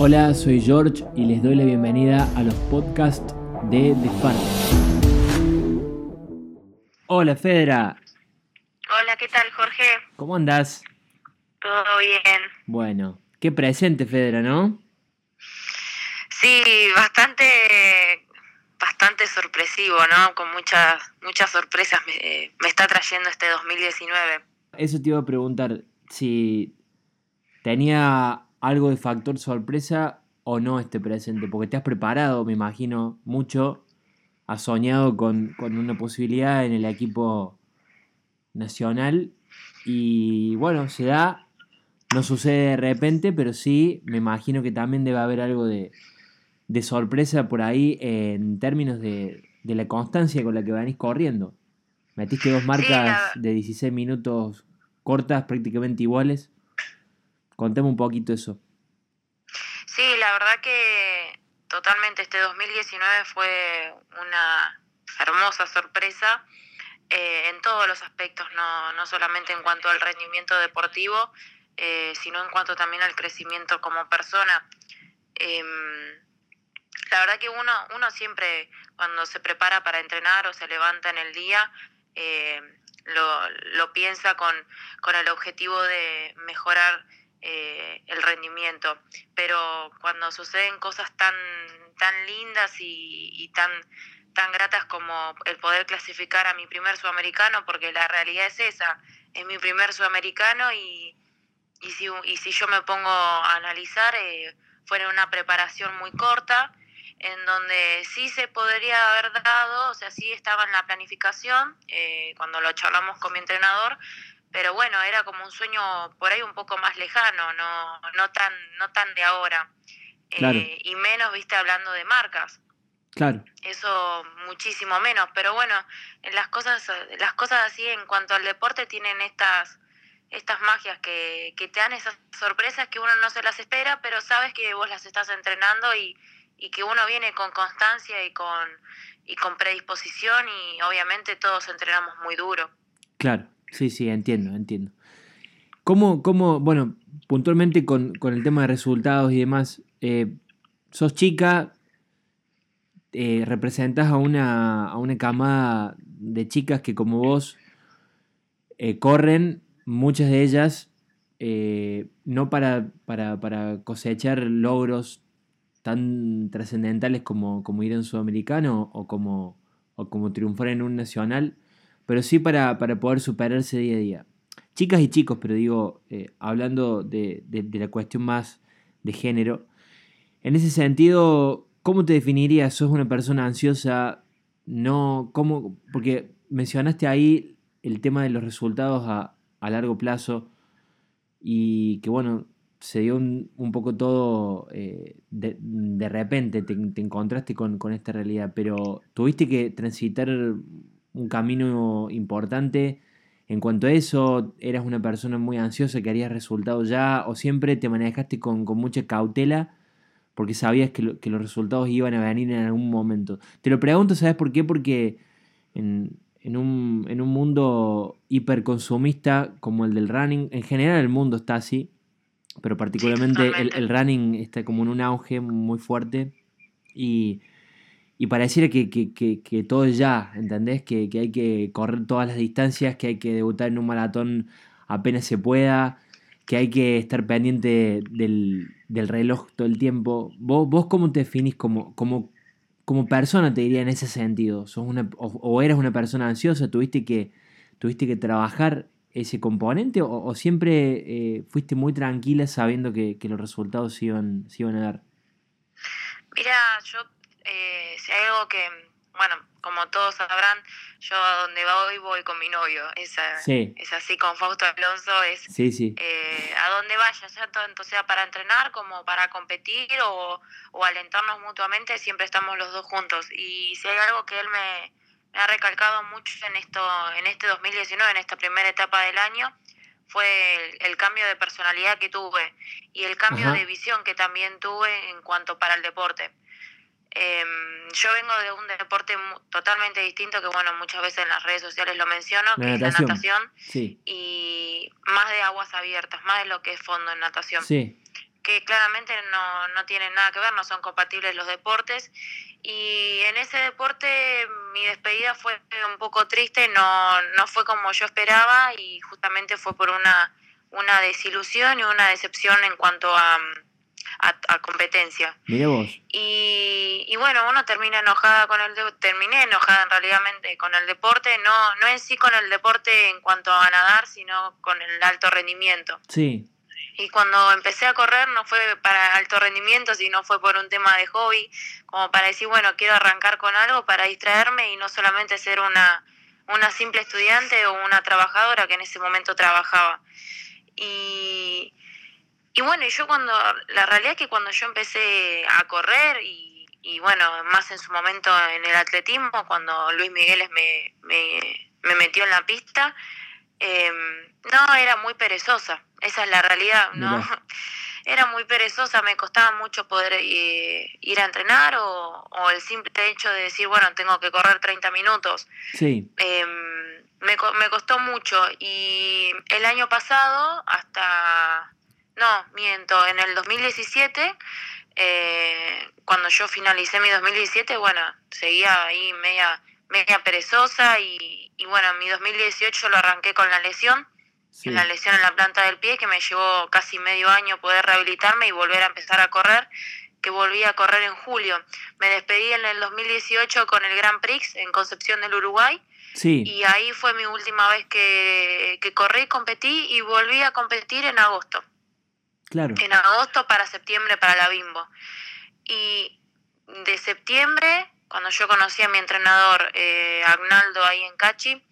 Hola, soy George y les doy la bienvenida a los podcasts de The Fan. Hola, Fedra. Hola, ¿qué tal, Jorge? ¿Cómo andás? Todo bien. Bueno, qué presente, Fedra, ¿no? Sí, bastante bastante sorpresivo, ¿no? Con muchas muchas sorpresas me, me está trayendo este 2019. Eso te iba a preguntar si tenía algo de factor sorpresa o no este presente, porque te has preparado, me imagino, mucho, has soñado con, una posibilidad en el equipo nacional y bueno, se da, no sucede de repente, pero sí, me imagino que también debe haber algo de, sorpresa por ahí en términos de, la constancia con la que venís corriendo. Metiste dos marcas de 16 minutos cortas, prácticamente iguales. Contame un poquito eso. Sí, la verdad que totalmente este 2019 fue una hermosa sorpresa eh, en todos los aspectos, no, no solamente en cuanto al rendimiento deportivo, eh, sino en cuanto también al crecimiento como persona. Em, la verdad que uno, uno siempre cuando se prepara para entrenar o se levanta en el día, eh, lo, lo, piensa con, con el objetivo de mejorar eh, el rendimiento. Pero cuando suceden cosas tan, tan lindas y, tan, tan gratas como el poder clasificar a mi primer sudamericano, porque la realidad es esa, es mi primer sudamericano y, y, si, y si yo me pongo a analizar, eh, fue una preparación muy corta, en donde sí se podría haber dado, o sea, sí estaba en la planificación, eh, cuando lo charlamos con mi entrenador, pero bueno, era como un sueño por ahí un poco más lejano, no, no tan, no tan de ahora. Eh, y menos, viste, hablando de marcas. Claro. Eso muchísimo menos, pero bueno, en las cosas, las cosas así en cuanto al deporte tienen estas, estas magias que, que te dan esas sorpresas que uno no se las espera, pero sabes que vos las estás entrenando y, y que uno viene con constancia y con, y con predisposición y obviamente todos entrenamos muy duro. Claro. Sí, sí, entiendo, entiendo. ¿Cómo, bueno, puntualmente con, el tema de resultados y demás, eh, sos chica, eh, representas a una, a una camada de chicas que como vos eh, corren, muchas de ellas, no para, para, cosechar logros tan trascendentales como, como ir en sudamericano o como, o como triunfar en un nacional, pero sí para, poder superarse día a día. Chicas y chicos, pero digo, eh, hablando de, la cuestión más de género, en ese sentido, ¿cómo te definirías? ¿Sos una persona ansiosa? No, ¿cómo? Porque mencionaste ahí el tema de los resultados a, largo plazo y que bueno, se dio un, poco todo eh, de, repente, te, encontraste con, con, esta realidad, pero tuviste que transitar un camino importante. En cuanto a eso, ¿eras una persona muy ansiosa que harías resultados ya o siempre te manejaste con, mucha cautela porque sabías que, los resultados iban a venir en algún momento? Te lo pregunto, ¿sabes por qué? Porque en, un, mundo hiperconsumista como el del running, en general el mundo está así, pero particularmente el, el running está como en un auge muy fuerte y y pareciera que, que, todo es ya, ¿entendés? Que, hay que correr todas las distancias, que hay que debutar en un maratón apenas se pueda, que hay que estar pendiente del, reloj todo el tiempo. ¿Vos, vos cómo te definís como, como, como persona, te diría, en ese sentido? ¿Sos una, o, eras una persona ansiosa? ¿Tuviste que, tuviste que trabajar ese componente o, siempre eh, fuiste muy tranquila sabiendo que, los resultados iban, se iban a dar? Mira, yo eh, si hay algo que, bueno, como todos sabrán, yo a donde voy voy con mi novio. Es, es así con Fausto Alonso, es eh, a donde vaya, ya tanto sea para entrenar como para competir o, alentarnos mutuamente, siempre estamos los dos juntos. Y si hay algo que él me, ha recalcado mucho en esto en este 2019, en esta primera etapa del año, fue el, cambio de personalidad que tuve y el cambio de visión que también tuve en cuanto para el deporte. Em, yo vengo de un deporte totalmente distinto que, bueno, muchas veces en las redes sociales lo menciono, que es la natación. Y más de aguas abiertas, más de lo que es fondo en natación. Que que claramente no, no tienen nada que ver, no son compatibles los deportes. Y en ese deporte mi despedida fue un poco triste, no, no fue como yo esperaba y justamente fue por una, una desilusión y una decepción en cuanto a, a, competencia. Mira vos. Y, y, bueno, uno termina enojada con el terminé enojada en realidad con el deporte, no, no en sí con el deporte en cuanto a nadar, sino con el alto rendimiento. Sí. Y cuando empecé a correr no fue para alto rendimiento, sino fue por un tema de hobby, como para decir, bueno, quiero arrancar con algo para distraerme y no solamente ser una, una simple estudiante o una trabajadora que en ese momento trabajaba. Y, y bueno, yo cuando, la realidad es que cuando yo empecé a correr y, y bueno, más en su momento en el atletismo, cuando Luis Migueles me, me, me metió en la pista, eh, no, era muy perezosa, esa es la realidad, ¿no? Era muy perezosa, me costaba mucho poder eh, ir a entrenar o, el simple hecho de decir, bueno, tengo que correr 30 minutos. Sí. Em, me, me costó mucho y el año pasado, hasta, no, miento, en el 2017, eh, cuando yo finalicé mi 2017, bueno, seguía ahí media, media perezosa y, y bueno, mi 2018 lo arranqué con la lesión la lesión en la planta del pie que me llevó casi medio año poder rehabilitarme y volver a empezar a correr, que volví a correr en julio. Me despedí en el 2018 con el Grand Prix en Concepción del Uruguay. Sí. Y ahí fue mi última vez que, que corrí, competí y volví a competir en agosto. Claro. En agosto para septiembre para la Bimbo. Y de septiembre, cuando yo conocí a mi entrenador eh, Agnaldo ahí en Cachi,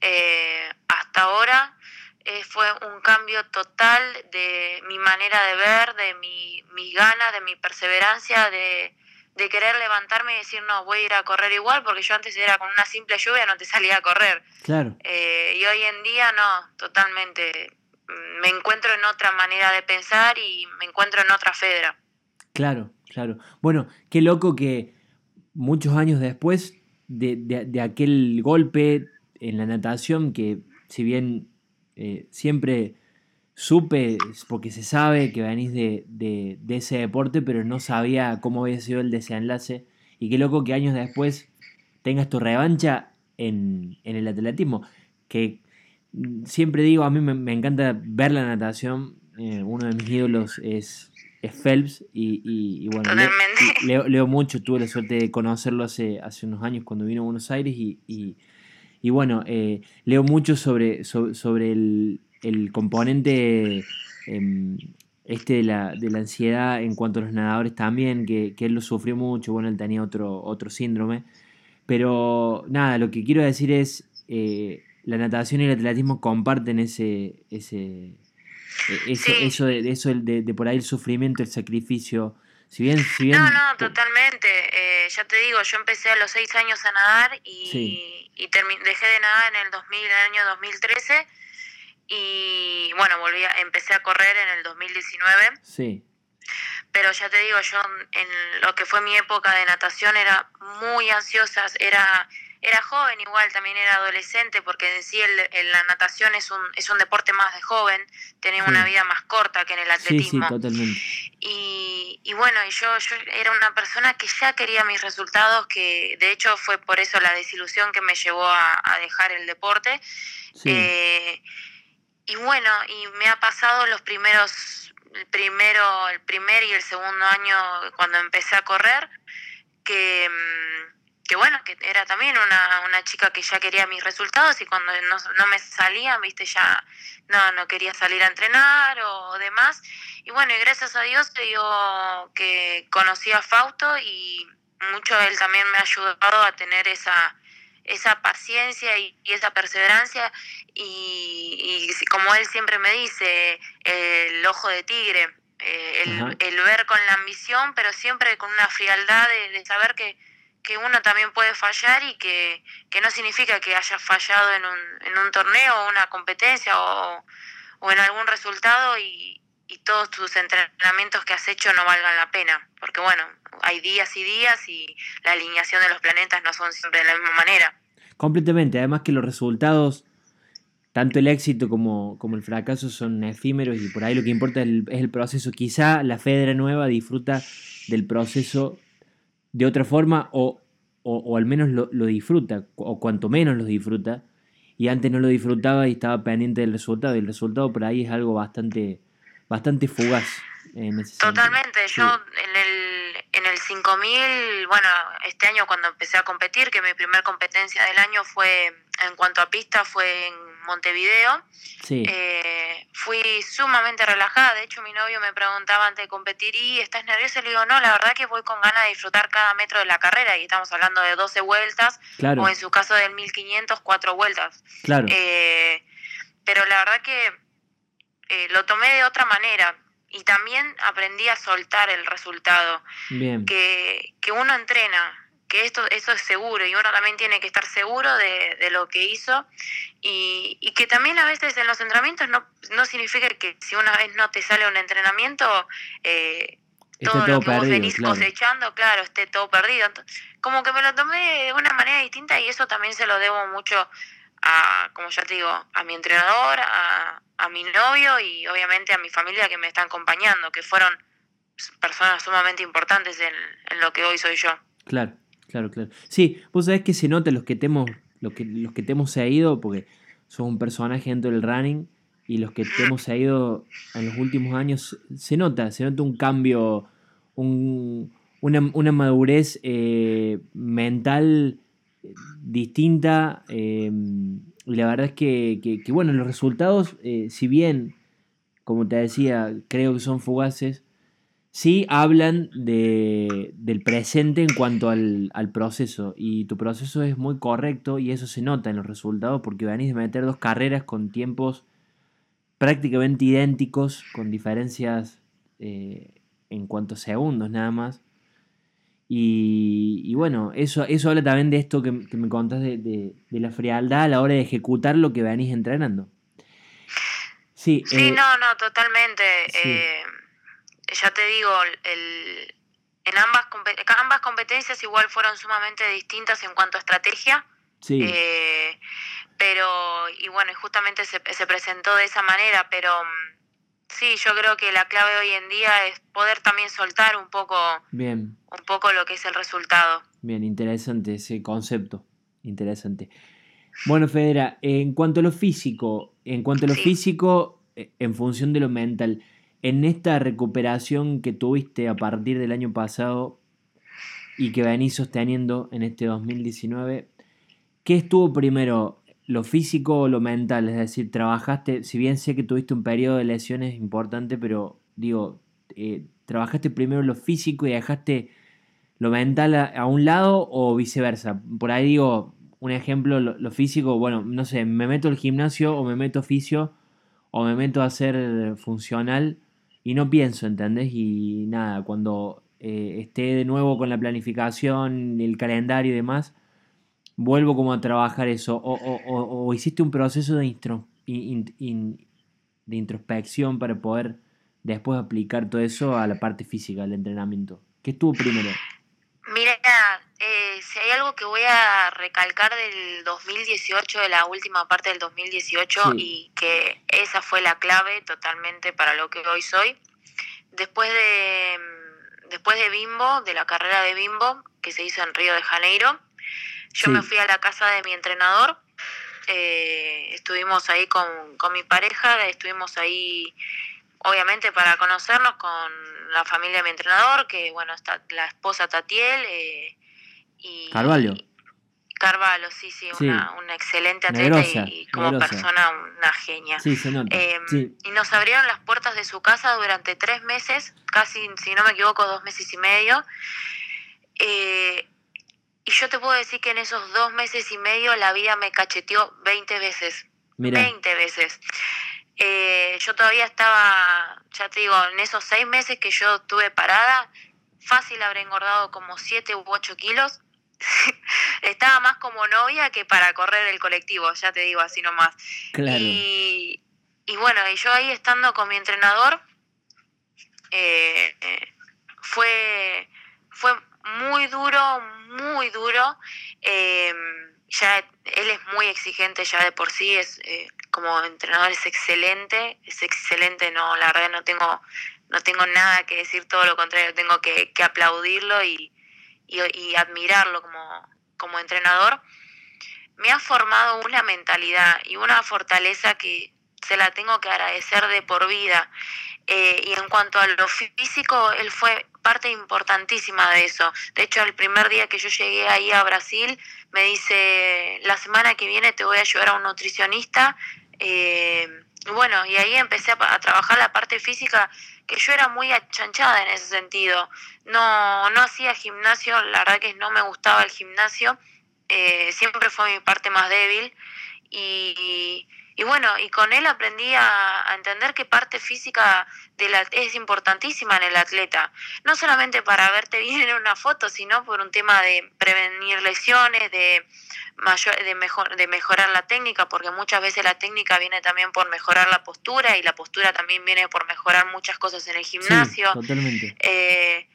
eh, hasta ahora eh, fue un cambio total de mi manera de ver, de mi, mis ganas, de mi perseverancia, de, querer levantarme y decir, no, voy a ir a correr igual, porque yo antes era con una simple lluvia, no te salía a correr. Claro. Eh, y hoy en día no, totalmente. Mm, me encuentro en otra manera de pensar y me encuentro en otra fedra. Claro, claro. Bueno, qué loco que muchos años después de, de aquel golpe en la natación, que si bien eh, siempre supe, porque se sabe que venís de, de, ese deporte, pero no sabía cómo había sido el desenlace. Y qué loco que años después tengas tu revancha en, en el atletismo. Que siempre digo, a mí me, encanta ver la natación. Eh, uno de mis ídolos es, Phelps y, y, bueno, leo, leo, mucho, tuve la suerte de conocerlo hace, hace unos años cuando vino a Buenos Aires y y bueno, eh, leo mucho sobre, sobre, el, componente em, este de la, de la, ansiedad en cuanto a los nadadores también, que, él lo sufrió mucho, bueno, él tenía otro, otro síndrome. Pero nada, lo que quiero decir es, eh, la natación y el atletismo comparten ese, ese, e, eso, de, eso de, de, por ahí el sufrimiento, el sacrificio si bien, si bien, no, no, totalmente. Eh, ya te digo, yo empecé a los seis años a nadar y, y dejé de nadar en el, 2000, el año 2013 y bueno, volví a, empecé a correr en el 2019. Sí. Pero ya te digo, yo en lo que fue mi época de natación era muy ansiosa, era era joven igual, también era adolescente, porque en sí el, la natación es un, es un deporte más de joven, tiene una vida más corta que en el atletismo. Sí, sí, totalmente. Y, y bueno, y yo, yo era una persona que ya quería mis resultados, que de hecho fue por eso la desilusión que me llevó a, dejar el deporte. Eh, y bueno, y me ha pasado los primeros, el primero, el primer y el segundo año cuando empecé a correr, que mm, que bueno, que era también una, una chica que ya quería mis resultados y cuando no, no me salían, viste, ya no, no quería salir a entrenar o demás. Y bueno, y gracias a Dios digo que conocí a Fausto y mucho él también me ha ayudado a tener esa, esa paciencia y, esa perseverancia y, y, como él siempre me dice, el ojo de tigre, eh, el, el, ver con la ambición, pero siempre con una frialdad de saber que que uno también puede fallar y que, no significa que hayas fallado en un, en un torneo o una competencia o, o en algún resultado y, y, todos tus entrenamientos que has hecho no valgan la pena. Porque bueno, hay días y días y la alineación de los planetas no son siempre de la misma manera. Completamente, además que los resultados tanto el éxito como, como, el fracaso son efímeros y por ahí lo que importa es el, proceso. Quizá la Federa nueva disfruta del proceso de otra forma o, o, al menos lo, lo, disfruta, o cuanto menos lo disfruta. Y antes no lo disfrutaba y estaba pendiente del resultado. Y el resultado por ahí es algo bastante, bastante fugaz. Totalmente, yo en el, en el 5000, bueno, este año cuando empecé a competir, que mi primer competencia del año fue, en cuanto a pista, fue en Montevideo. Eh, fui sumamente relajada, de hecho mi novio me preguntaba antes de competir, ¿y estás nerviosa? Le digo, no, la verdad que voy con ganas de disfrutar cada metro de la carrera y estamos hablando de 12 vueltas, o en su caso del 1500, cuatro vueltas. Claro. Eh, pero la verdad que eh, lo tomé de otra manera y también aprendí a soltar el resultado. Que, que uno entrena, que esto eso es seguro y uno también tiene que estar seguro de, de lo que hizo y, y, que también a veces en los entrenamientos no, no significa que si una vez no te sale un entrenamiento, eh, todo, lo que vos venís cosechando, claro, esté todo perdido. como que me lo tomé de una manera distinta y eso también se lo debo mucho a, como ya te digo, a mi entrenador, a, a mi novio y obviamente a mi familia que me están acompañando, que fueron personas sumamente importantes en, en lo que hoy soy yo. Claro, claro, claro. Sí, vos sabés que se nota los que te hemos, los que, los que te hemos seguido, porque sos un personaje dentro del running, y los que te hemos seguido en los últimos años, se nota, se nota un cambio, un, una, madurez eh, mental distinta. Eh, y la verdad es que, bueno, los resultados, eh, si bien, como te decía, creo que son fugaces, sí hablan de, del presente en cuanto al, proceso. Y tu proceso es muy correcto y eso se nota en los resultados porque venís de meter dos carreras con tiempos prácticamente idénticos, con diferencias eh, en cuanto a segundos nada más. Y, bueno, eso, eso habla también de esto que, me contás de, la frialdad a la hora de ejecutar lo que venís entrenando. Sí, sí eh, no, no, totalmente. Eh, ya te digo, el, en ambas, ambas competencias igual fueron sumamente distintas en cuanto a estrategia. Sí. Eh, pero, y bueno, justamente se, se presentó de esa manera, pero mm, Sí, yo creo que la clave hoy en día es poder también soltar un poco, Bien. un poco lo que es el resultado. Bien, interesante ese concepto, interesante. Bueno, Federa, en cuanto a lo físico, en cuanto a lo físico, eh, en función de lo mental, en esta recuperación que tuviste a partir del año pasado y que venís sosteniendo en este 2019, ¿qué estuvo primero? lo físico o lo mental, es decir, trabajaste, si bien sé que tuviste un periodo de lesiones importante, pero digo, eh, trabajaste primero lo físico y dejaste lo mental a, un lado o viceversa. Por ahí digo, un ejemplo, lo, físico, bueno, no sé, me meto al gimnasio o me meto oficio o me meto a ser funcional y no pienso, ¿entendés? Y nada, cuando eh, esté de nuevo con la planificación, el calendario y demás, vuelvo como a trabajar eso, o, o, o hiciste un proceso de, de introspección para poder después aplicar todo eso a la parte física, del entrenamiento. ¿Qué estuvo primero? Mira, eh, si hay algo que voy a recalcar del 2018, de la última parte del 2018, y que esa fue la clave totalmente para lo que hoy soy, después de, después de Bimbo, de la carrera de Bimbo, que se hizo en Río de Janeiro, yo me fui a la casa de mi entrenador, eh, estuvimos ahí con, mi pareja, estuvimos ahí obviamente para conocernos con la familia de mi entrenador, que bueno, está la esposa Tatiel eh, y... Carvalho. Carvalho, sí, sí, Una, una, excelente atleta y, como persona una genia. Sí, se nota. Em, y nos abrieron las puertas de su casa durante tres meses, casi, si no me equivoco, dos meses y medio. Eh, y yo te puedo decir que en esos dos meses y medio la vida me cacheteó 20 veces. 20 veces. Eh, yo todavía estaba, ya te digo, en esos seis meses que yo estuve parada, fácil habré engordado como 7 u 8 kilos. estaba más como novia que para correr el colectivo, ya te digo así nomás. Claro. Y, y bueno, y yo ahí estando con mi entrenador, eh, eh, fue, fue muy duro, muy duro. Em, ya él es muy exigente ya de por sí, es eh, como entrenador es excelente, es excelente, no, la verdad no tengo, no tengo nada que decir, todo lo contrario, tengo que, que aplaudirlo y, y, admirarlo como, como entrenador, me ha formado una mentalidad y una fortaleza que se la tengo que agradecer de por vida. Eh, y en cuanto a lo físico, él fue parte importantísima de eso. De hecho, el primer día que yo llegué ahí a Brasil, me dice, la semana que viene te voy a llevar a un nutricionista. Eh, bueno, y ahí empecé a, trabajar la parte física, que yo era muy achanchada en ese sentido. No, no hacía gimnasio, la verdad que no me gustaba el gimnasio, eh, siempre fue mi parte más débil. Y, y bueno, y con él aprendí a, entender que parte física de la, es importantísima en el atleta. No solamente para verte bien en una foto, sino por un tema de prevenir lesiones, de, mayor, de, mejor, de mejorar la técnica, porque muchas veces la técnica viene también por mejorar la postura y la postura también viene por mejorar muchas cosas en el gimnasio. totalmente. Eh,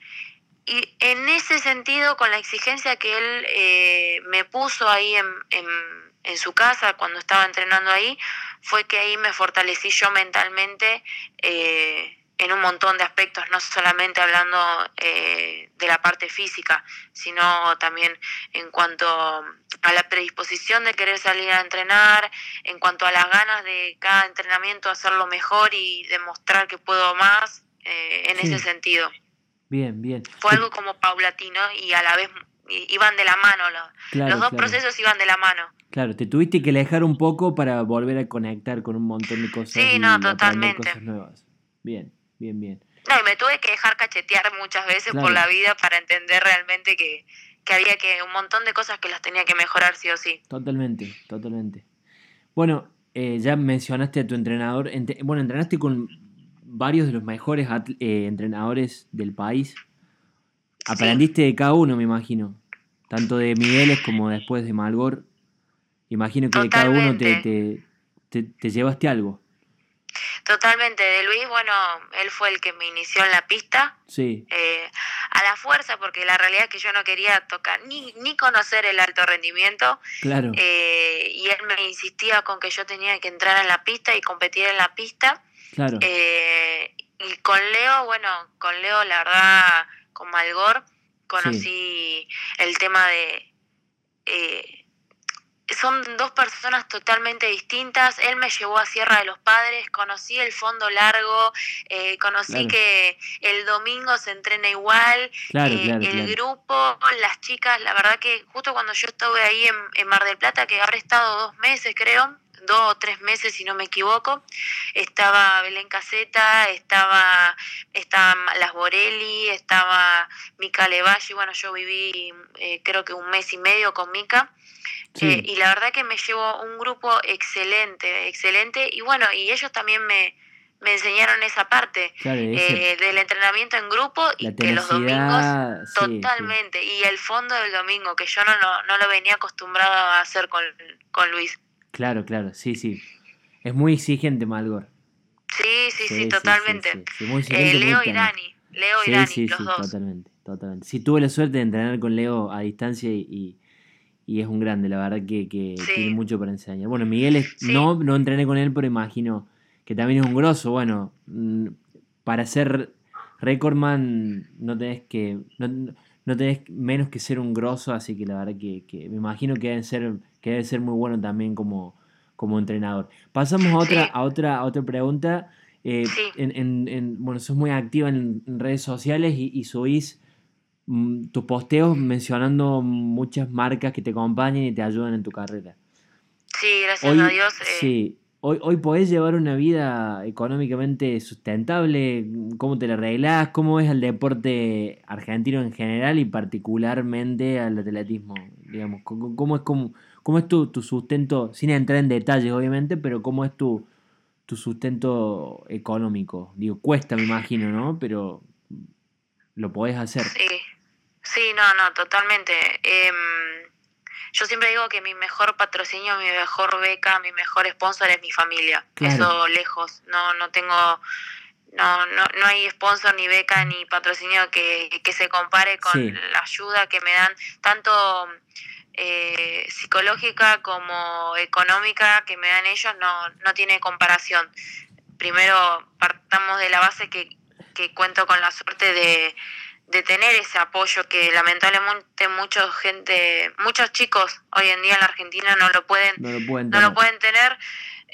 y en ese sentido, con la exigencia que él eh, me puso ahí en en su casa cuando estaba entrenando ahí, fue que ahí me fortalecí yo mentalmente eh, en un montón de aspectos, no solamente hablando eh, de la parte física, sino también en cuanto a la predisposición de querer salir a entrenar, en cuanto a las ganas de cada entrenamiento hacerlo mejor y demostrar que puedo más, eh, en ese sentido. Bien, bien. Fue algo como paulatino y a la vez iban de la mano, los, los dos procesos iban de la mano. Claro, te tuviste que alejar un poco para volver a conectar con un montón de cosas. Sí, no, totalmente. Cosas nuevas. Bien, bien, bien. No, y me tuve que dejar cachetear muchas veces por la vida para entender realmente que, había que un montón de cosas que las tenía que mejorar sí o sí. Totalmente, totalmente. Bueno, eh, ya mencionaste a tu entrenador. bueno, entrenaste con varios de los mejores eh, entrenadores del país. Aprendiste de cada uno, me imagino. Tanto de Migueles como después de Malgor. Imagino que de cada uno te, te, llevaste algo. Totalmente, de Luis, bueno, él fue el que me inició en la pista. Sí. Eh, a la fuerza, porque la realidad es que yo no quería tocar ni, ni conocer el alto rendimiento. Claro. Eh, y él me insistía con que yo tenía que entrar en la pista y competir en la pista. Claro. Eh, y con Leo, bueno, con Leo, la verdad, con Malgor, conocí el tema de son dos personas totalmente distintas. Él me llevó a Sierra de los Padres, conocí el fondo largo, eh, conocí que el domingo se entrena igual, eh, el grupo, las chicas, la verdad que justo cuando yo estuve ahí en, Mar del Plata, que habré estado dos meses creo, dos o tres meses si no me equivoco, estaba Belén Caseta, estaba, estaba Las Borelli, estaba Mica Levalli, bueno yo viví eh, creo que un mes y medio con Mica eh, y la verdad que me llevo un grupo excelente, excelente. Y bueno, y ellos también me, me enseñaron esa parte eh, del entrenamiento en grupo y que los domingos totalmente. Y el fondo del domingo, que yo no, no, lo venía acostumbrado a hacer con, con, Luis. Claro, claro, sí, sí. Es muy exigente Malgor. Sí, sí, sí, totalmente. Eh, Leo y Dani. Leo y Dani, los dos. Totalmente, totalmente. Sí, tuve la suerte de entrenar con Leo a distancia y y es un grande, la verdad que, tiene mucho para enseñar. Bueno, Miguel no, no entrené con él, pero imagino que también es un grosso. Bueno, mm, para ser recordman no tenés que no, tenés menos que ser un grosso, así que la verdad que, me imagino que debe ser que debe ser muy bueno también como, como entrenador. Pasamos a otra a otra otra pregunta. Eh, en, en, bueno, sos muy activa en, redes sociales y, y subís Mm, tus posteos mencionando muchas marcas que te acompañan y te ayudan en tu carrera. Sí, gracias a Dios. Eh. Sí, hoy, hoy podés llevar una vida económicamente sustentable. ¿Cómo te la arreglás? ¿Cómo ves al deporte argentino en general y particularmente al atletismo? Digamos, ¿cómo, es, cómo, cómo es tu, tu, sustento, sin entrar en detalles obviamente, pero cómo es tu, tu sustento económico? Digo, cuesta me imagino, ¿no? Pero lo podés hacer. Sí. Sí, no, no, totalmente. Em, yo siempre digo que mi mejor patrocinio, mi mejor beca, mi mejor sponsor es mi familia. Eso lejos. No, no tengo, no, no, no hay sponsor ni beca ni patrocinio que, que se compare con la ayuda que me dan tanto eh, psicológica como económica que me dan ellos no, no tiene comparación. Primero partamos de la base que, que cuento con la suerte de, de tener ese apoyo que lamentablemente mucha gente, muchos chicos hoy en día en la Argentina no lo pueden, no lo pueden no tener. lo pueden tener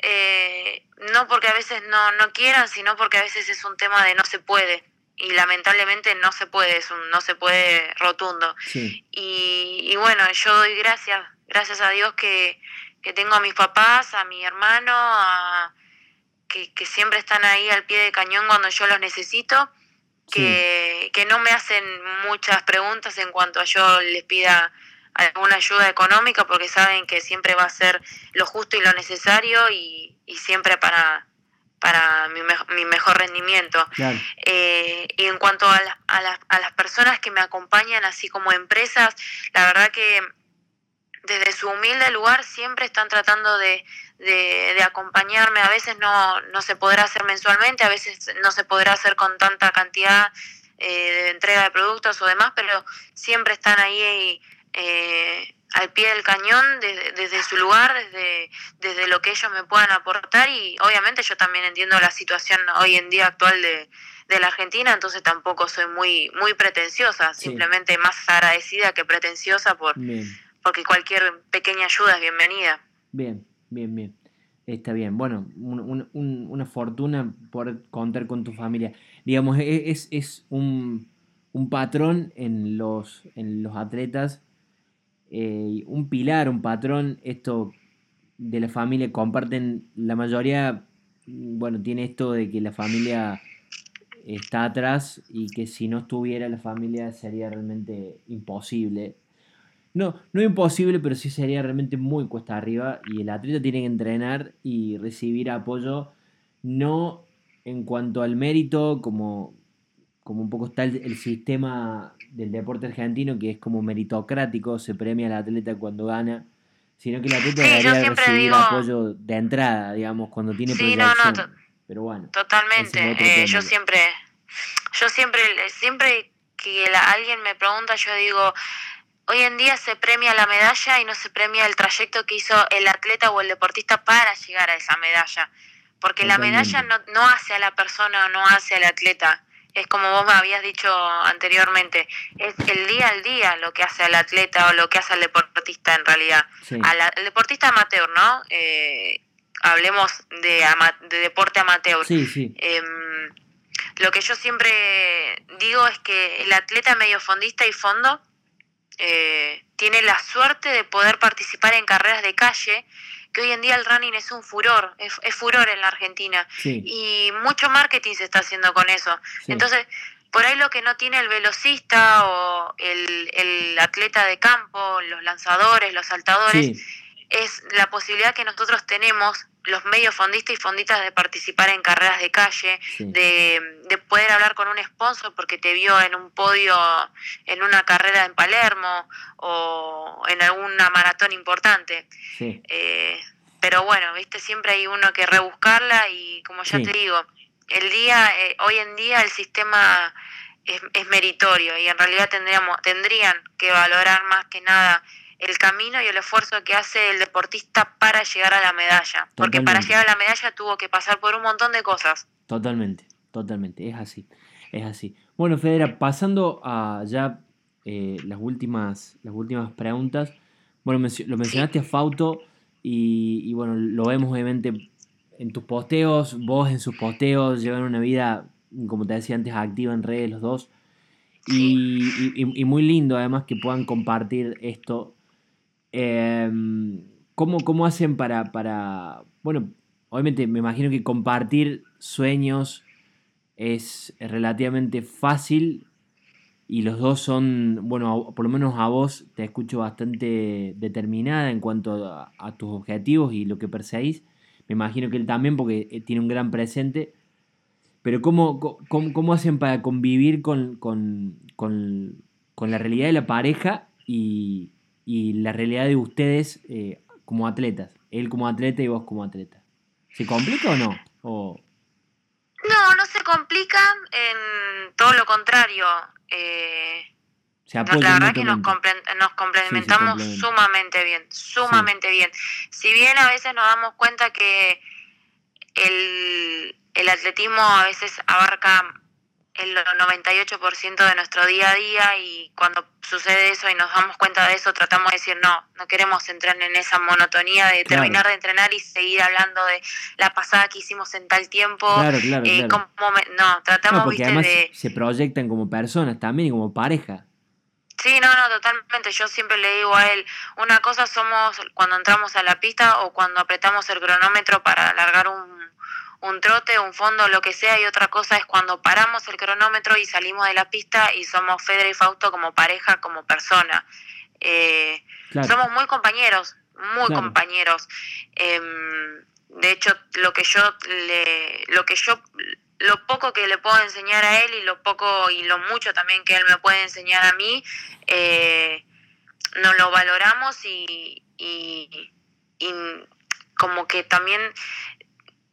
eh, no porque a veces no, no quieran, sino porque a veces es un tema de no se puede. Y lamentablemente no se puede, es un no se puede rotundo. Sí, Y, y bueno, yo doy gracias, gracias a Dios que, que tengo a mis papás, a mi hermano, a, que, que siempre están ahí al pie de cañón cuando yo los necesito, que, que no me hacen muchas preguntas en cuanto a yo les pida alguna ayuda económica porque saben que siempre va a ser lo justo y lo necesario y, y siempre para, para mi, me- mi mejor rendimiento. claro. Eh, y en cuanto a, la- a, las- a las personas que me acompañan, así como empresas, la verdad que desde su humilde lugar siempre están tratando de, de- de acompañarme. A veces no, no se podrá hacer mensualmente, a veces no se podrá hacer con tanta cantidad eh, de entrega de productos o demás, pero siempre están ahí eh, al pie del cañón desde, desde su lugar, desde, desde lo que ellos me puedan aportar y obviamente yo también entiendo la situación hoy en día actual de, de la Argentina, entonces tampoco soy muy muy pretenciosa, Sí. simplemente más agradecida que pretenciosa por Bien, porque cualquier pequeña ayuda es bienvenida. bien, bien, bien. Está bien. Bueno, un- un- un- una fortuna por contar con tu familia. Digamos, e- es, es un, un patrón en los, en los atletas, eh, un pilar, un patrón, esto de la familia, comparten, la mayoría, bueno, tiene esto de que la familia está atrás y que si no estuviera la familia sería realmente imposible. No, no imposible, pero sí sería realmente muy cuesta arriba y el atleta tiene que entrenar y recibir apoyo, no en cuanto al mérito, como, como un poco está el, el sistema del deporte argentino, que es como meritocrático, se premia al atleta cuando gana, sino que el atleta Sí, debería recibir digo- apoyo de entrada, digamos, cuando tiene Sí, no, proyección. no, to- pero bueno, Totalmente. Es Eh, yo siempre, yo siempre, siempre que la- alguien me pregunta, yo digo, hoy en día se premia la medalla y no se premia el trayecto que hizo el atleta o el deportista para llegar a esa medalla. Porque la medalla no, no hace a la persona o no hace al atleta. Es como vos me habías dicho anteriormente, es el día al día lo que hace al atleta o lo que hace al deportista en realidad. sí, Al al deportista amateur, ¿no? Eh, hablemos de, ama- de deporte amateur. sí, sí, Em, lo que yo siempre digo es que el atleta mediofondista y fondo eh, tiene la suerte de poder participar en carreras de calle, que hoy en día el running es un furor, es, es furor en la Argentina. sí, Y mucho marketing se está haciendo con eso. sí. Entonces, por ahí lo que no tiene el velocista o el, el atleta de campo, los lanzadores, los saltadores, sí, es la posibilidad que nosotros tenemos, los medios fondistas y fonditas, de participar en carreras de calle, sí. de, de poder hablar con un sponsor porque te vio en un podio en una carrera en Palermo o en alguna maratón importante. sí. Eh, pero bueno, viste, siempre hay uno que rebuscarla y como ya Sí. te digo, el día, eh, hoy en día el sistema es, es meritorio y en realidad tendríamos, tendrían que valorar más que nada el camino y el esfuerzo que hace el deportista para llegar a la medalla. Porque para llegar a la medalla tuvo que pasar por un montón de cosas. Totalmente, totalmente, es así, es así. Bueno, Federa, pasando a ya eh, las últimas, las últimas preguntas. Bueno, lo mencionaste a Fauto y, y bueno, lo vemos obviamente en tus posteos, vos en sus posteos, llevan una vida, como te decía antes, activa en redes los dos. Y- y muy lindo además que puedan compartir esto. Em, ¿cómo, cómo hacen para, para, bueno, obviamente me imagino que compartir sueños es relativamente fácil y los dos son, bueno, por lo menos a vos te escucho bastante determinada en cuanto a, a tus objetivos y lo que perseguís. Me imagino que él también porque eh, tiene un gran presente. Pero ¿cómo, cómo, cómo hacen para convivir con, con, con- con la realidad de la pareja y, y la realidad de ustedes eh, como atletas? Él como atleta y vos como atleta. ¿Se complica o no? O- No, no se complica, en todo lo contrario. eh, Se la verdad que nos, nos complementamos sumamente bien, sumamente bien. Si bien a veces nos damos cuenta que el, el atletismo a veces abarca el 98% de nuestro día a día y cuando sucede eso y nos damos cuenta de eso tratamos de decir no, no queremos entrar en esa monotonía de Claro. terminar de entrenar y seguir hablando de la pasada que hicimos en tal tiempo. Claro, claro, eh, me- no, tratamos No, viste, de... se proyectan como personas también y como pareja. Sí, no, no, totalmente. Yo siempre le digo a él, una cosa somos cuando entramos a la pista o cuando apretamos el cronómetro para alargar un, un trote, un fondo, lo que sea, y otra cosa es cuando paramos el cronómetro y salimos de la pista y somos Fedra y Fausto como pareja, como persona. Eh, Claro. somos muy compañeros, muy Claro. compañeros. Em, de hecho, lo que yo le, lo que yo, lo poco que le puedo enseñar a él y lo poco y lo mucho también que él me puede enseñar a mí, eh, nos lo valoramos y, y, y como que también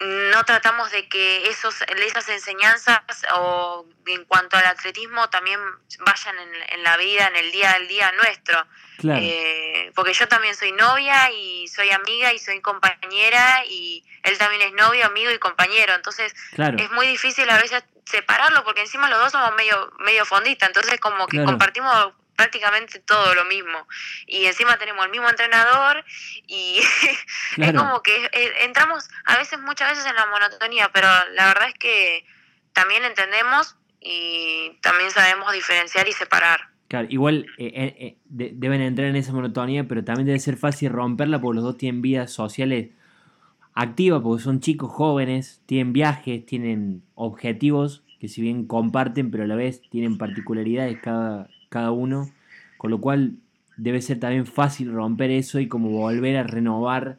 no tratamos de que esos esas enseñanzas o en cuanto al atletismo también vayan en, en la vida, en el día al día nuestro. Claro. Eh, porque yo también soy novia y soy amiga y soy compañera y él también es novio, amigo y compañero. Entonces claro. es muy difícil a veces separarlo porque encima los dos somos medio, medio fondistas. Entonces como que Claro. compartimos prácticamente todo lo mismo. Y encima tenemos el mismo entrenador y es como que eh, entramos a veces, muchas veces en la monotonía, pero la verdad es que también entendemos y también sabemos diferenciar y separar. Claro, igual eh, eh, eh, de- deben entrar en esa monotonía, pero también debe ser fácil romperla porque los dos tienen vidas sociales activas, porque son chicos jóvenes, tienen viajes, tienen objetivos que si bien comparten, pero a la vez tienen particularidades cada, cada uno, con lo cual debe ser también fácil romper eso y como volver a renovar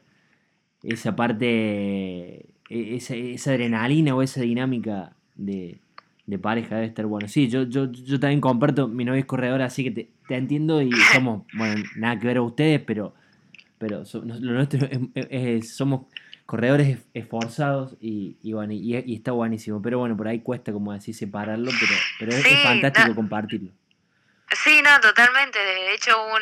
esa parte, e- esa, esa adrenalina o esa dinámica de, de pareja debe estar bueno. Sí, yo, yo, yo también comparto, mi novia es corredora, así que te, te entiendo y somos, bueno, nada que ver a ustedes, pero, pero so- lo nuestro es- somos corredores es- esforzados y, y, bueno, y, y está buenísimo. Pero bueno, por ahí cuesta como así separarlo, pero, pero es, fantástico no. compartirlo. Sí, no, totalmente. De hecho, un,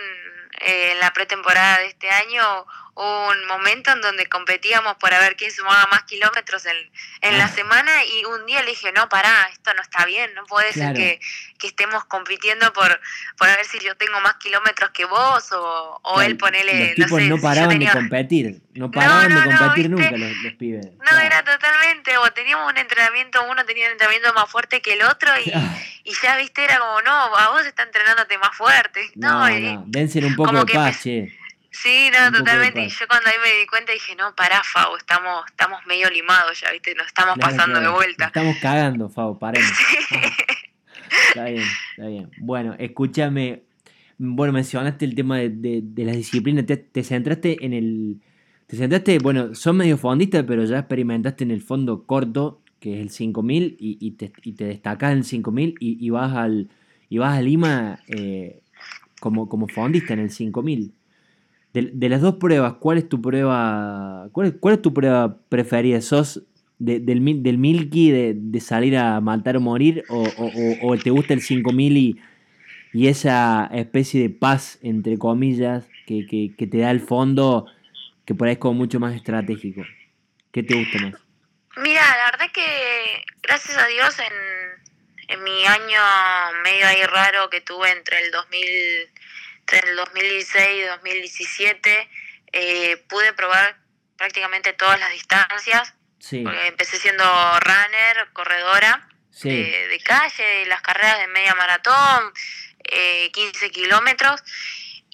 eh, en la pretemporada de este año un momento en donde competíamos por a ver quién sumaba más kilómetros en, en la Ah. semana y un día le dije, no, pará, esto no está bien, no puede Claro. ser que, que estemos compitiendo por, por a ver si yo tengo más kilómetros que vos o, o él ponele, los tipos no sé, no si paraban tenía- de competir, no paraban no, de competir nunca los, los pibes. No, Claro. era totalmente, o teníamos un entrenamiento, uno tenía un entrenamiento más fuerte que el otro y, y ya, viste, era como, no, a vos está entrenándote más fuerte. No, y- dense un poco de paz, che. Sí, no, totalmente. Y yo cuando ahí me di cuenta dije, no, pará, Fau, estamos, estamos medio limados ya, ¿viste? Nos estamos Claro, pasando claro. de vuelta. Estamos cagando, Fabo, paremos. Sí. Está bien, está bien. Bueno, escúchame. Bueno, mencionaste el tema de, de- de las disciplinas. Te, te centraste en el. Te centraste, bueno, sos medio fondista, pero ya experimentaste en el fondo corto, que es el 5000, y, y, te, y te destacás en el 5000 y, y vas al y vas a Lima eh, como, como fondista en el 5000. De, de las dos pruebas, ¿cuál es tu prueba? ¿Cuál es, cuál es tu prueba preferida? ¿Sos de- del, del Milky de, de salir a matar o morir? ¿O, o- o- o te gusta el 5000 y, y esa especie de paz, entre comillas, que, que- que te da el fondo, que por ahí es como mucho más estratégico? ¿Qué te gusta más? Mira, la verdad que gracias a Dios en, en mi año medio ahí raro que tuve entre el 2000, entre el 2016 y 2017, eh, pude probar prácticamente todas las distancias. Sí, empecé siendo runner, corredora. sí, de, de calle, las carreras de media maratón, eh, 15 kilómetros.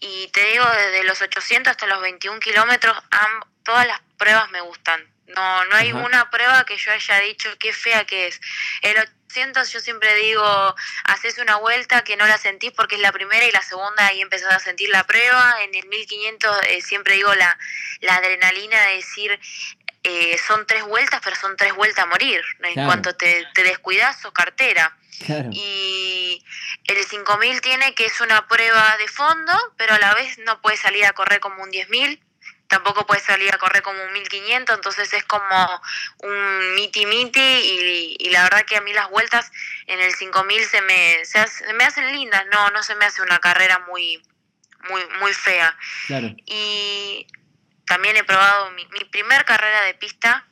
Y te digo, desde los 800 hasta los 21 kilómetros, todas las pruebas me gustan. No, no hay Ajá. una prueba que yo haya dicho qué fea que es. El 800 yo siempre digo, haces una vuelta que no la sentís porque es la primera y la segunda ahí empezás a sentir la prueba. En el 1500 eh, siempre digo la, la adrenalina de decir, eh, son tres vueltas, pero son tres vueltas a morir. En Claro. cuanto te, te descuidas, sos cartera. claro. Y el 5000 tiene que es una prueba de fondo, pero a la vez no puedes salir a correr como un 10000. Tampoco puedes salir a correr como un 1500, entonces es como un miti miti y, y la verdad que a mí las vueltas en el 5000 se me, se, me hacen lindas, no, no se me hace una carrera muy, muy, muy fea. Y también he probado mi, mi primer carrera de pista,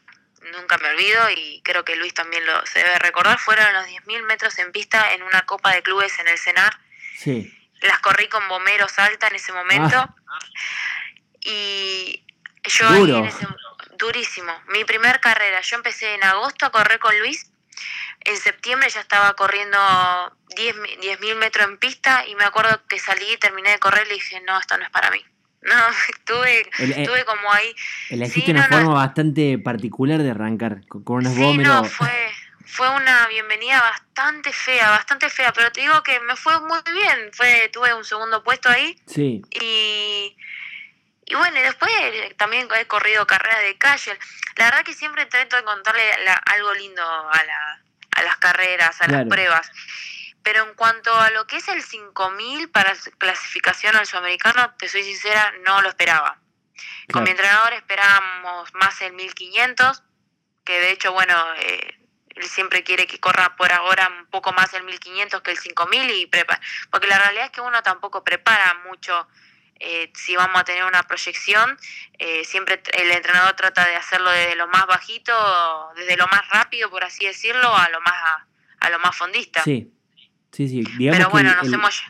nunca me olvido y creo que Luis también lo se debe recordar, fueron los 10.000 metros en pista en una copa de clubes en el CENAR. Sí. Las corrí con bomberos alta en ese momento. Ah. Y yo ahí durísimo. Mi primer carrera, yo empecé en agosto a correr con Luis. En septiembre ya estaba corriendo 10.000 10, metros en pista y me acuerdo que salí y terminé de correr y dije, no, esto no es para mí. No, estuve, eh, estuve como ahí. Elegiste una forma bastante particular de arrancar, con unos sí, No, fue, fue una bienvenida bastante fea, bastante fea, pero te digo que me fue muy bien. Fue, tuve un segundo puesto ahí. Sí. Y y bueno, y después también he corrido carreras de calle. La verdad que siempre trato de contarle algo lindo a, la, a las carreras, a las pruebas. Pero en cuanto a lo que es el 5000 para clasificación al sudamericano, te soy sincera, no lo esperaba. Con mi entrenador esperábamos más el 1500, que de hecho, bueno, eh, él siempre quiere que corra por ahora un poco más el 1500 que el 5000 y prepara, porque la realidad es que uno tampoco prepara mucho eh, si vamos a tener una proyección, eh, siempre el entrenador trata de hacerlo desde lo más bajito, desde lo más rápido, por así decirlo, a lo más a, lo más fondista. Sí, sí, sí. Pero bueno, nos hemos...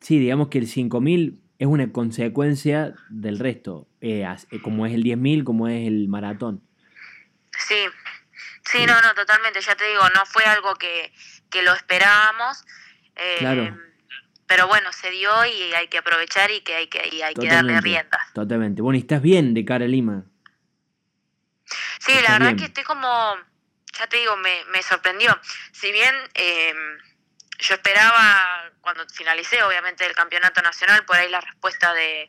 Sí, digamos que el 5000 es una consecuencia del resto, eh, como es el 10000, como es el maratón. Sí, sí, no, no, totalmente, ya te digo, no fue algo que, que lo esperábamos. claro pero bueno, se dio y hay que aprovechar y que hay que, hay que darle rienda. Totalmente. Bueno, y estás bien de cara a Lima. Sí, la verdad que estoy como, ya te digo, me, me sorprendió. Si bien eh, yo esperaba, cuando finalicé obviamente el campeonato nacional, por ahí la respuesta de,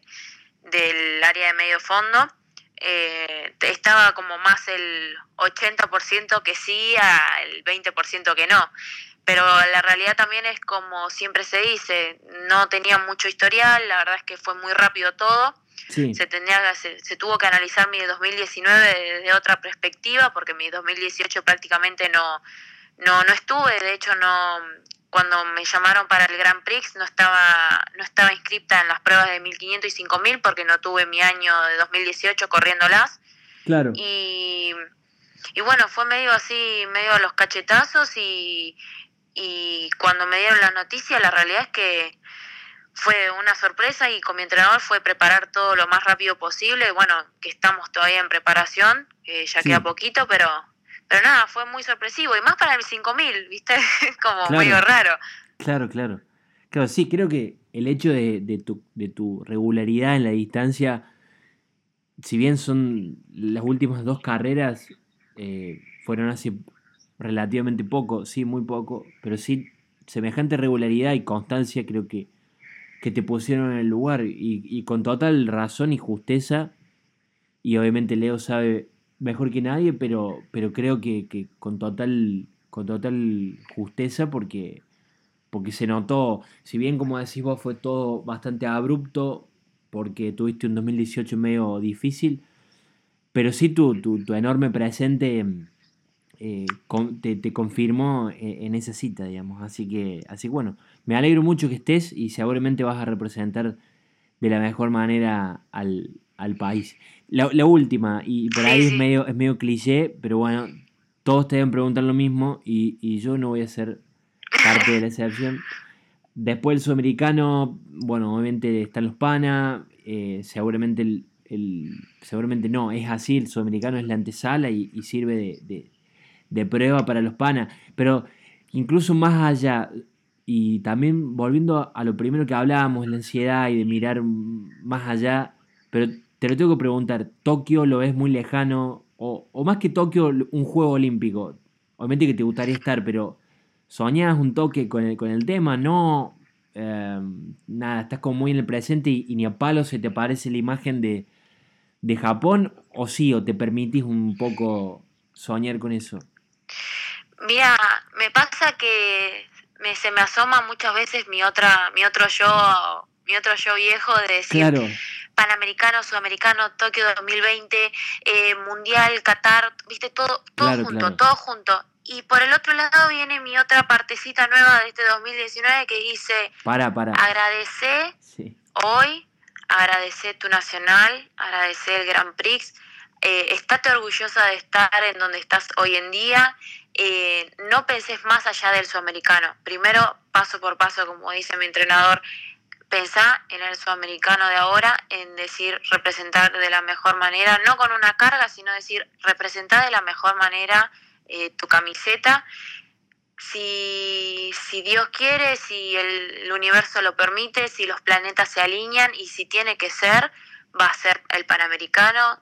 del área de medio fondo, eh, estaba como más el 80% que sí al 20% que no pero la realidad también es como siempre se dice, no tenía mucho historial, la verdad es que fue muy rápido todo. Se, tenía, se, tuvo que analizar mi 2019 desde otra perspectiva, porque mi 2018 prácticamente no, no, no estuve, de hecho no cuando me llamaron para el Grand Prix no estaba no estaba inscripta en las pruebas de 1500 y 5000 porque no tuve mi año de 2018 corriéndolas. Claro. Y, y bueno, fue medio así, medio a los cachetazos y, y cuando me dieron la noticia, la realidad es que fue una sorpresa y con mi entrenador fue preparar todo lo más rápido posible. Bueno, que estamos todavía en preparación, que ya queda poquito, pero pero nada, fue muy sorpresivo y más para el 5000, ¿viste? Como medio raro. Claro, claro. Claro, sí, creo que el hecho de, de, tu, de tu regularidad en la distancia, si bien son las últimas dos carreras, eh, fueron hace relativamente poco, sí, muy poco, pero sí semejante regularidad y constancia creo que, que te pusieron en el lugar. Y, con total razón y justeza, y obviamente Leo sabe mejor que nadie, pero, pero creo que, con, total, con total justeza porque, porque se notó, si bien como decís vos fue todo bastante abrupto, porque tuviste un 2018 medio difícil, pero sí tu, tu, tu enorme presente eh, te, te, confirmó eh, en esa cita, digamos. Así que, así bueno, me alegro mucho que estés y seguramente vas a representar de la mejor manera al, país. La, última, y por ahí es medio, es medio cliché, pero bueno, todos te deben preguntar lo mismo y, yo no voy a ser parte de la excepción. Después el sudamericano, bueno, obviamente están los panas, eh, seguramente el, seguramente no, es así, el sudamericano es la antesala y, sirve de, de prueba para los panas. Pero incluso más allá, y también volviendo a lo primero que hablábamos, la ansiedad y de mirar más allá, pero te lo tengo que preguntar, ¿Tokio lo ves muy lejano? O, más que Tokio, un juego olímpico. Obviamente que te gustaría estar, pero ¿soñas un toque con el, con el tema? No, em, nada, estás como muy en el presente y, ni a palo se te aparece la imagen de, de Japón, o sí, o te permitís un poco soñar con eso. Mira, me pasa que me, se me asoma muchas veces mi otra, mi otro yo, mi otro yo viejo de decir, Panamericano, Sudamericano, Tokio 2020, eh, Mundial, Qatar, viste, todo, todo junto, todo junto. Y por el otro lado viene mi otra partecita nueva de este 2019 que dice, para, para. agradecer hoy, agradecer tu nacional, agradecer el Grand Prix, eh, estate orgullosa de estar en donde estás hoy en día, eh, no penses más allá del sudamericano, primero paso por paso, como dice mi entrenador, pensá en el sudamericano de ahora, en decir representar de la mejor manera, no con una carga, sino decir representar de la mejor manera eh, tu camiseta. Si, si, Dios quiere, si el, universo lo permite, si los planetas se alinean y si tiene que ser, va a ser el Panamericano,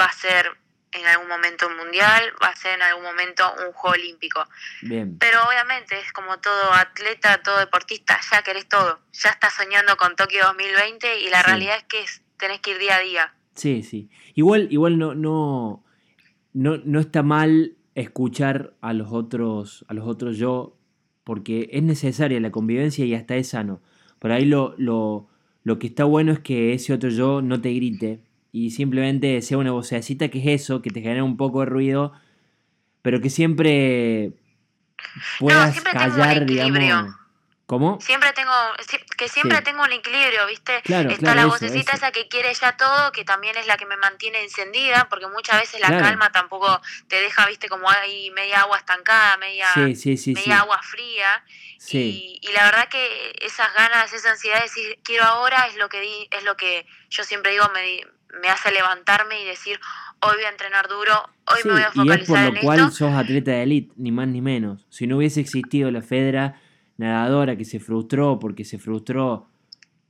va a ser en algún momento un mundial, va a ser en algún momento un juego olímpico. Bien. Pero obviamente es como todo atleta, todo deportista, ya querés todo, ya estás soñando con Tokio 2020 y la realidad es que tenés que ir día a día. Sí, sí. Igual, igual no, no, no, no está mal escuchar a los otros, a los otros yo, porque es necesaria la convivencia y hasta es sano. Por ahí lo, lo, lo que está bueno es que ese otro yo no te grite y simplemente sea una vocecita que es eso, que te genera un poco de ruido, pero que siempre puedas callar, digamos. ¿Cómo? Siempre tengo, que siempre tengo un equilibrio, ¿viste? Está la vocecita esa que quiere ya todo, que también es la que me mantiene encendida, porque muchas veces la calma tampoco te deja, ¿viste? Como hay media agua estancada, media, media agua fría. Y, y, la verdad que esas ganas, esa ansiedad de decir quiero ahora es lo que di, es lo que yo siempre digo me, me hace levantarme y decir hoy voy a entrenar duro, hoy me voy a focalizar y es por lo cual sos atleta de élite, ni más ni menos. Si no hubiese existido la Fedra nadadora que se frustró porque se frustró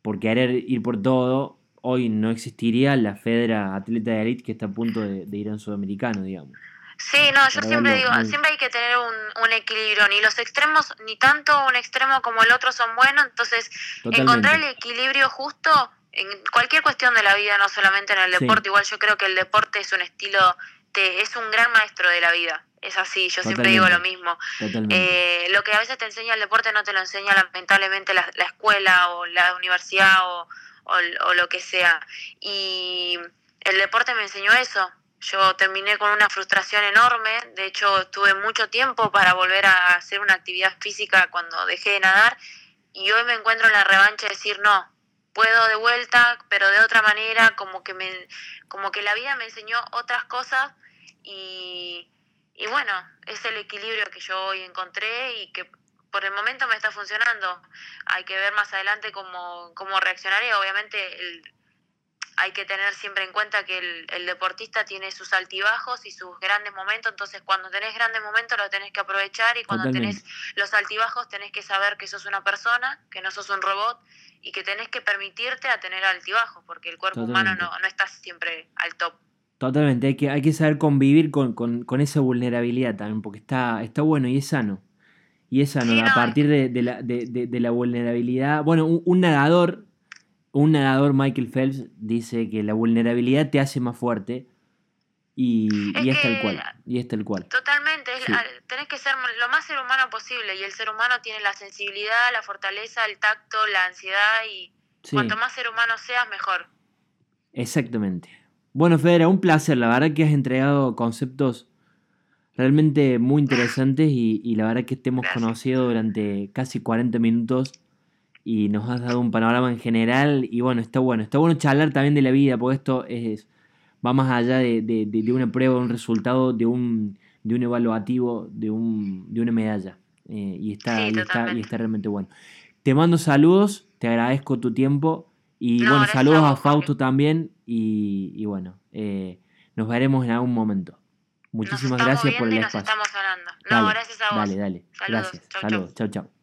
por querer ir por todo, hoy no existiría la Fedra atleta de élite que está a punto de, ir a un sudamericano, digamos. Sí, no, yo siempre digo, siempre hay que tener un, un, equilibrio, ni los extremos, ni tanto un extremo como el otro son buenos, entonces encontrar el equilibrio justo en cualquier cuestión de la vida, no solamente en el deporte, igual yo creo que el deporte es un estilo, te, es un gran maestro de la vida. Es así, yo siempre digo lo mismo. Eh, lo que a veces te enseña el deporte no te lo enseña lamentablemente la, escuela o la universidad o, o, lo que sea. Y el deporte me enseñó eso. Yo terminé con una frustración enorme, de hecho tuve mucho tiempo para volver a hacer una actividad física cuando dejé de nadar y hoy me encuentro en la revancha de decir, no, puedo de vuelta, pero de otra manera, como que me, como que la vida me enseñó otras cosas y, y bueno, es el equilibrio que yo hoy encontré y que por el momento me está funcionando. Hay que ver más adelante cómo, cómo reaccionaré. Obviamente hay que tener siempre en cuenta que el, el, deportista tiene sus altibajos y sus grandes momentos, entonces cuando tenés grandes momentos los tenés que aprovechar y cuando tenés los altibajos tenés que saber que sos una persona, que no sos un robot y que tenés que permitirte a tener altibajos, porque el cuerpo humano no, no está siempre al top. Totalmente, hay que, hay que saber convivir con, esa vulnerabilidad también, porque está, está bueno y es sano. Y es sano, a partir de, la, de, la, vulnerabilidad. Bueno, un, nadador, un nadador Michael Phelps dice que la vulnerabilidad te hace más fuerte y, es, y es tal cual. Y es tal cual. Totalmente, tenés que ser lo más ser humano posible y el ser humano tiene la sensibilidad, la fortaleza, el tacto, la ansiedad y cuanto más ser humano seas, mejor. Exactamente. Bueno, Federa, un placer. La verdad que has entregado conceptos realmente muy interesantes y, la verdad que te hemos conocido durante casi 40 minutos y nos has dado un panorama en general y bueno, está bueno. Está bueno charlar también de la vida porque esto es va más allá de, de, una prueba, un resultado, de un, de un evaluativo, de, un, de una medalla. Eh, y, está, y, está, y está realmente bueno. Te mando saludos, te agradezco tu tiempo y bueno, saludos a, Fausto también y, y bueno, eh, nos veremos en algún momento. Muchísimas gracias por el espacio. Nos estamos hablando. No, gracias a vos. Dale, dale. Saludos. Gracias. Saludos. Chau, chau.